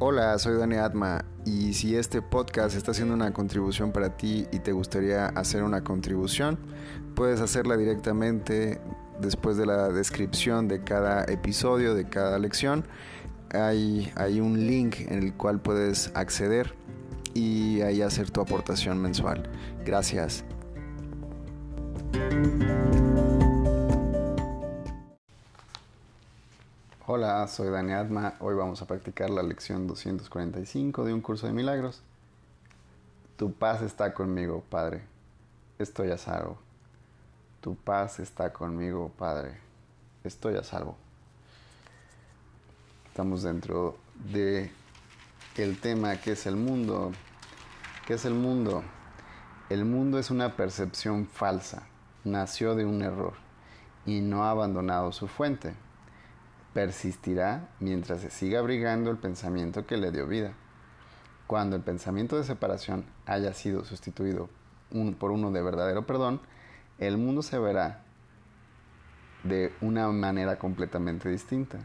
Hola, soy Dani Atma y si este podcast está haciendo una contribución para ti y te gustaría hacer una contribución, puedes hacerla directamente después de la descripción de cada episodio, de cada lección. Hay, hay un link en el cual puedes acceder y ahí hacer tu aportación mensual. Gracias. Hola, soy Dani Atma. Hoy vamos a practicar la lección 245 de un curso de milagros. Tu paz está conmigo, Padre. Estoy a salvo. Tu paz está conmigo, Padre. Estoy a salvo. Estamos dentro de el tema que es el mundo. ¿Qué es el mundo? El mundo es una percepción falsa. Nació de un error y no ha abandonado su fuente persistirá mientras se siga abrigando el pensamiento que le dio vida. Cuando el pensamiento de separación haya sido sustituido por uno de verdadero perdón, el mundo se verá de una manera completamente distinta,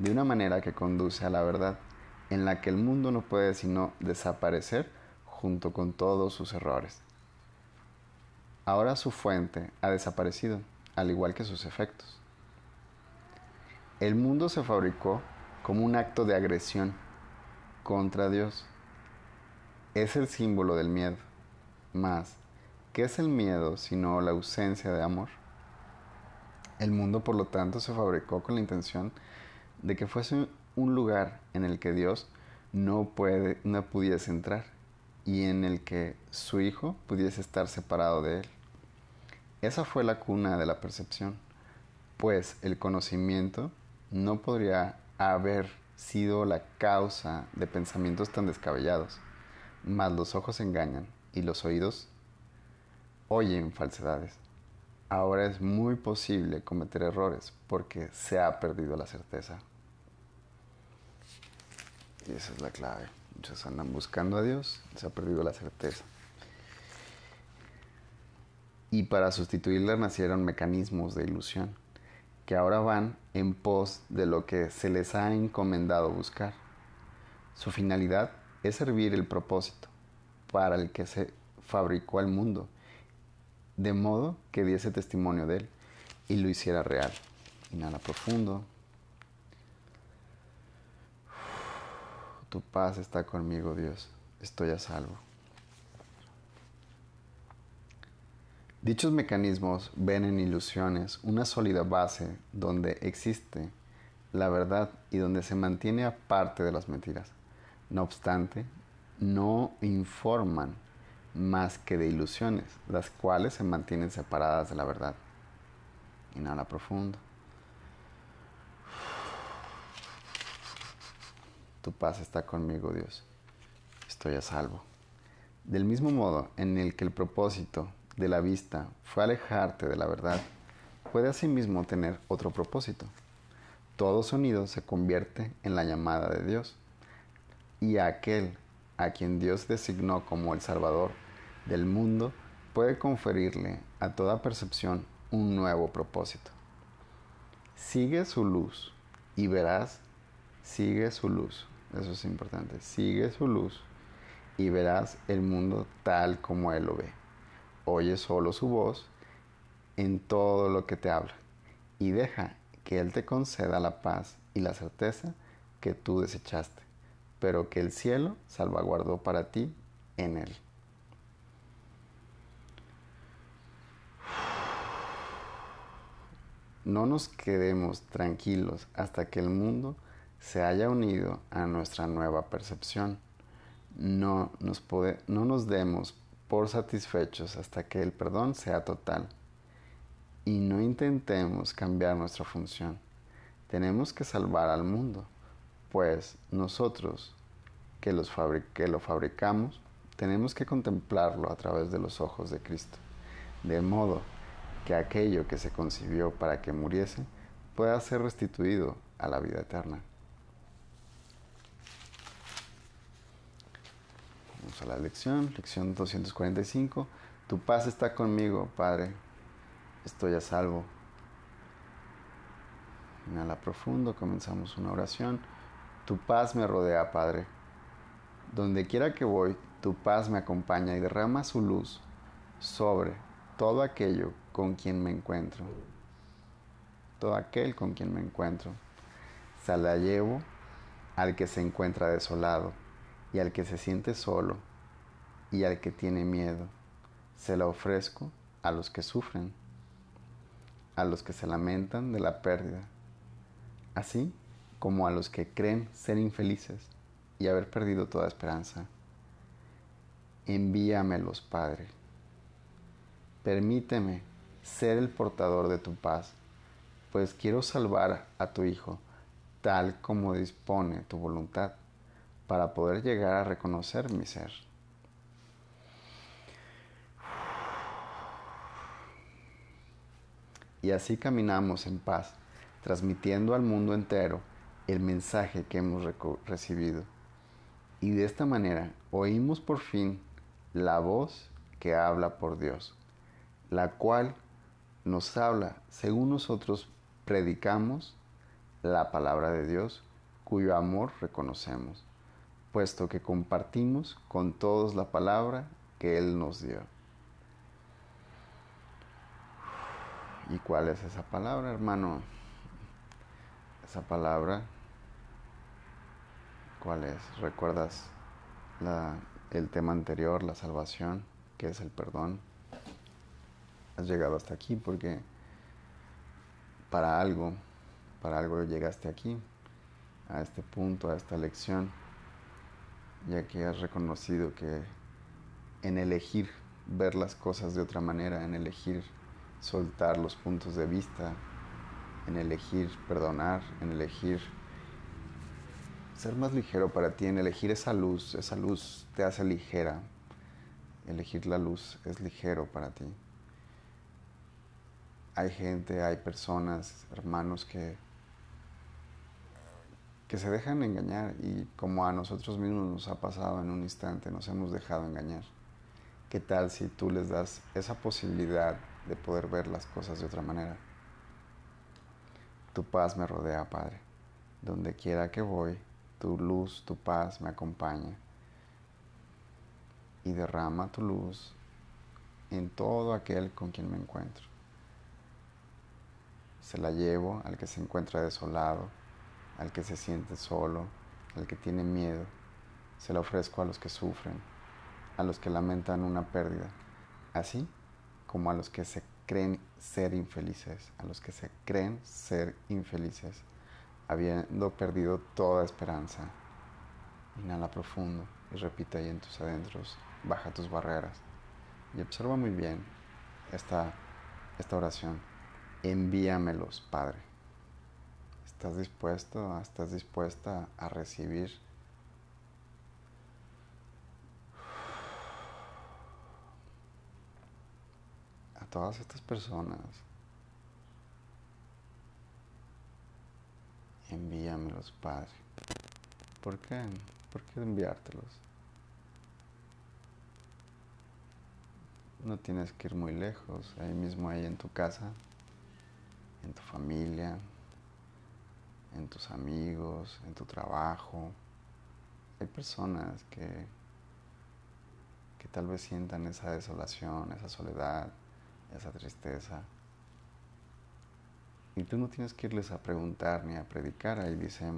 de una manera que conduce a la verdad, en la que el mundo no puede sino desaparecer junto con todos sus errores. Ahora su fuente ha desaparecido, al igual que sus efectos. El mundo se fabricó como un acto de agresión contra Dios. Es el símbolo del miedo. Más, ¿qué es el miedo sino la ausencia de amor? El mundo, por lo tanto, se fabricó con la intención de que fuese un lugar en el que Dios no, puede, no pudiese entrar y en el que su Hijo pudiese estar separado de él. Esa fue la cuna de la percepción, pues el conocimiento no podría haber sido la causa de pensamientos tan descabellados, mas los ojos engañan y los oídos oyen falsedades. Ahora es muy posible cometer errores porque se ha perdido la certeza. Y esa es la clave. Muchos andan buscando a Dios, se ha perdido la certeza. Y para sustituirla nacieron mecanismos de ilusión que ahora van en pos de lo que se les ha encomendado buscar. Su finalidad es servir el propósito para el que se fabricó el mundo, de modo que diese testimonio de él y lo hiciera real. Inhala profundo. Tu paz está conmigo, Dios. Estoy a salvo. Dichos mecanismos ven en ilusiones una sólida base donde existe la verdad y donde se mantiene aparte de las mentiras. No obstante, no informan más que de ilusiones, las cuales se mantienen separadas de la verdad. Inhala profundo. Tu paz está conmigo, Dios. Estoy a salvo. Del mismo modo en el que el propósito de la vista fue alejarte de la verdad, puede asimismo tener otro propósito. Todo sonido se convierte en la llamada de Dios y aquel a quien Dios designó como el Salvador del mundo puede conferirle a toda percepción un nuevo propósito. Sigue su luz y verás, sigue su luz, eso es importante, sigue su luz y verás el mundo tal como Él lo ve. Oye solo su voz en todo lo que te habla y deja que Él te conceda la paz y la certeza que tú desechaste, pero que el cielo salvaguardó para ti en Él. No nos quedemos tranquilos hasta que el mundo se haya unido a nuestra nueva percepción. No nos, no nos demos por satisfechos hasta que el perdón sea total. Y no intentemos cambiar nuestra función. Tenemos que salvar al mundo, pues nosotros que, los que lo fabricamos, tenemos que contemplarlo a través de los ojos de Cristo, de modo que aquello que se concibió para que muriese pueda ser restituido a la vida eterna. A la lección, lección 245. Tu paz está conmigo, Padre. Estoy a salvo. Inhala profundo, comenzamos una oración. Tu paz me rodea, Padre. Donde quiera que voy, tu paz me acompaña y derrama su luz sobre todo aquello con quien me encuentro. Todo aquel con quien me encuentro. Se la llevo al que se encuentra desolado y al que se siente solo y al que tiene miedo. Se la ofrezco a los que sufren, a los que se lamentan de la pérdida, así como a los que creen ser infelices y haber perdido toda esperanza. Envíamelos, Padre. Permíteme ser el portador de tu paz, pues quiero salvar a tu Hijo tal como dispone tu voluntad, para poder llegar a reconocer mi ser. Y así caminamos en paz, transmitiendo al mundo entero el mensaje que hemos recibido. Y de esta manera oímos por fin la voz que habla por Dios, la cual nos habla según nosotros predicamos la palabra de Dios, cuyo amor reconocemos, puesto que compartimos con todos la palabra que Él nos dio. ¿Y cuál es esa palabra, hermano? Esa palabra, ¿cuál es? ¿Recuerdas el tema anterior, la salvación, que es el perdón? Has llegado hasta aquí porque para algo, para algo llegaste aquí, a este punto, a esta lección, ya que has reconocido que en elegir ver las cosas de otra manera, en elegir soltar los puntos de vista, en elegir perdonar, en elegir ser más ligero para ti, en elegir esa luz, esa luz te hace ligera, elegir la luz es ligero para ti. Hay gente, hay personas, hermanos que que se dejan engañar y como a nosotros mismos nos ha pasado en un instante, nos hemos dejado engañar. ¿Qué tal si tú les das esa posibilidad de poder ver las cosas de otra manera? Tu paz me rodea, Padre. Donde quiera que voy, tu luz, tu paz me acompaña. Y derrama tu luz en todo aquel con quien me encuentro. Se la llevo al que se encuentra desolado, al que se siente solo, al que tiene miedo. Se la ofrezco a los que sufren, a los que lamentan una pérdida, así como a los que se creen ser infelices, a los que se creen ser infelices, habiendo perdido toda esperanza. Inhala profundo y repite ahí en tus adentros, baja tus barreras y observa muy bien esta, esta oración. Envíamelos, Padre. ¿Estás dispuesto, estás dispuesta a recibir todas estas personas? Envíamelos, Padre. ¿Por qué? ¿Por qué enviártelos? No tienes que ir muy lejos, ahí mismo, ahí en tu casa, en tu familia, en tus amigos, en tu trabajo. Hay personas que, que tal vez sientan esa desolación, esa soledad, esa tristeza. Y tú no tienes que irles a preguntar ni a predicar. Ahí dice,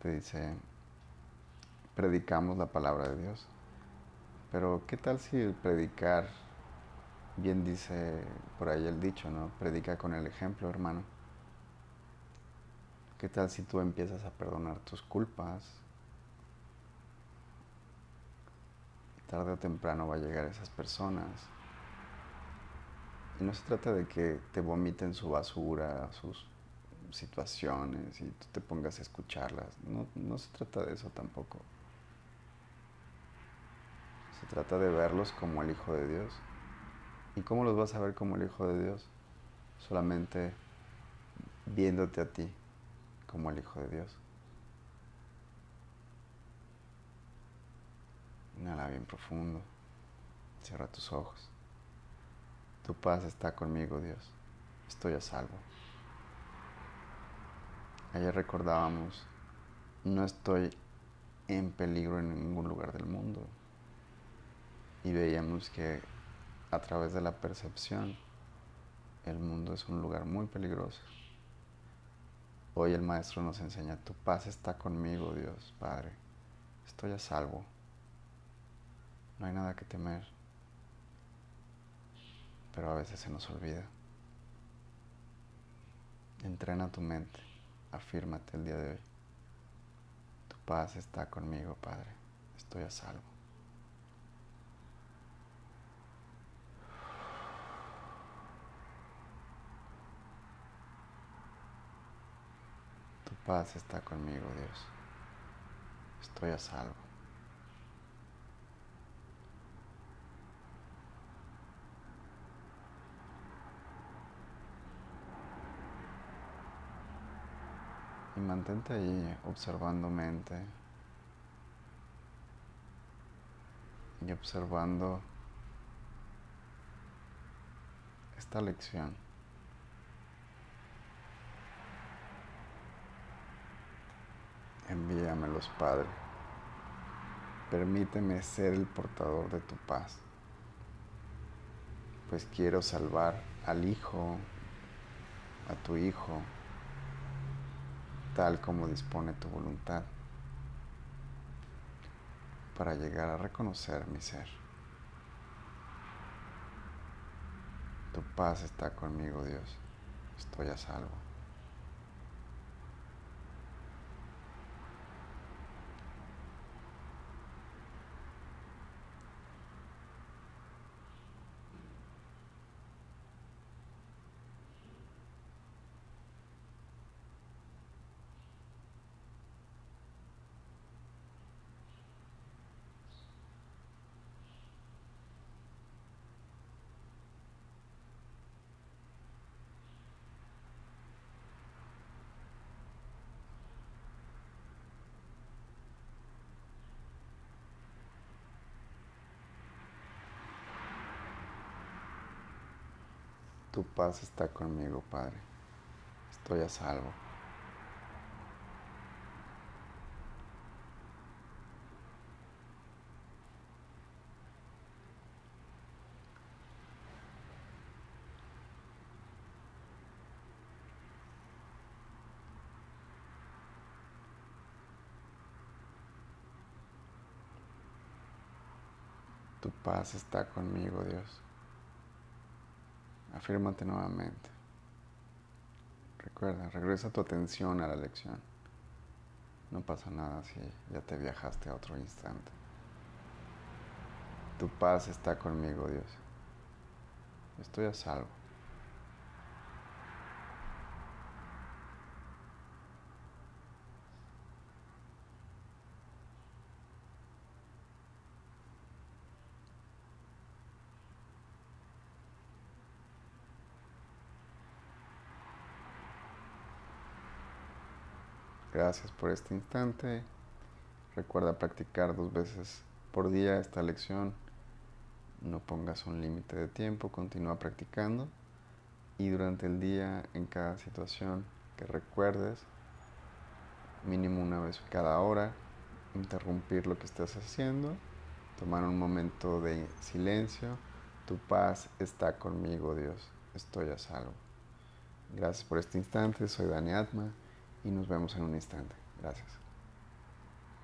te dice, predicamos la palabra de Dios. Pero ¿qué tal si el predicar, bien dice por ahí el dicho, ¿no? Predica con el ejemplo, hermano. ¿Qué tal si tú empiezas a perdonar tus culpas? Tarde o temprano va a llegar esas personas. Y no se trata de que te vomiten su basura, sus situaciones y tú te pongas a escucharlas. No, no se trata de eso tampoco. Se trata de verlos como el Hijo de Dios. ¿Y cómo los vas a ver como el Hijo de Dios? Solamente viéndote a ti como el Hijo de Dios. Inhala bien profundo. Cierra tus ojos. Tu paz está conmigo, Dios. Estoy a salvo. Ayer recordábamos, no estoy en peligro en ningún lugar del mundo. Y veíamos que a través de la percepción el mundo es un lugar muy peligroso. Hoy el Maestro nos enseña, tu paz está conmigo, Dios, Padre. Estoy a salvo. No hay nada que temer. Pero a veces se nos olvida. Entrena tu mente. Afírmate el día de hoy. Tu paz está conmigo, Padre. Estoy a salvo. Tu paz está conmigo, Dios. Estoy a salvo. Y mantente ahí observando mente y observando esta lección. Envíamelos, Padre. Permíteme ser el portador de tu paz, pues quiero salvar al Hijo, a tu Hijo, tal como dispone tu voluntad, para llegar a reconocer mi ser. Tu paz está conmigo, Dios. Estoy a salvo. Tu paz está conmigo, Padre. Estoy a salvo. Tu paz está conmigo, Dios. Afírmate nuevamente. Recuerda, regresa tu atención a la lección. No pasa nada si ya te viajaste a otro instante. Tu paz está conmigo, Dios. Estoy a salvo. Gracias por este instante. Recuerda practicar dos veces por día esta lección. No pongas un límite de tiempo, continúa practicando. Y durante el día, en cada situación que recuerdes, mínimo una vez cada hora, interrumpir lo que estés haciendo, tomar un momento de silencio. Tu paz está conmigo, Dios. Estoy a salvo. Gracias por este instante. Soy Dani Atma y nos vemos en un instante. Gracias.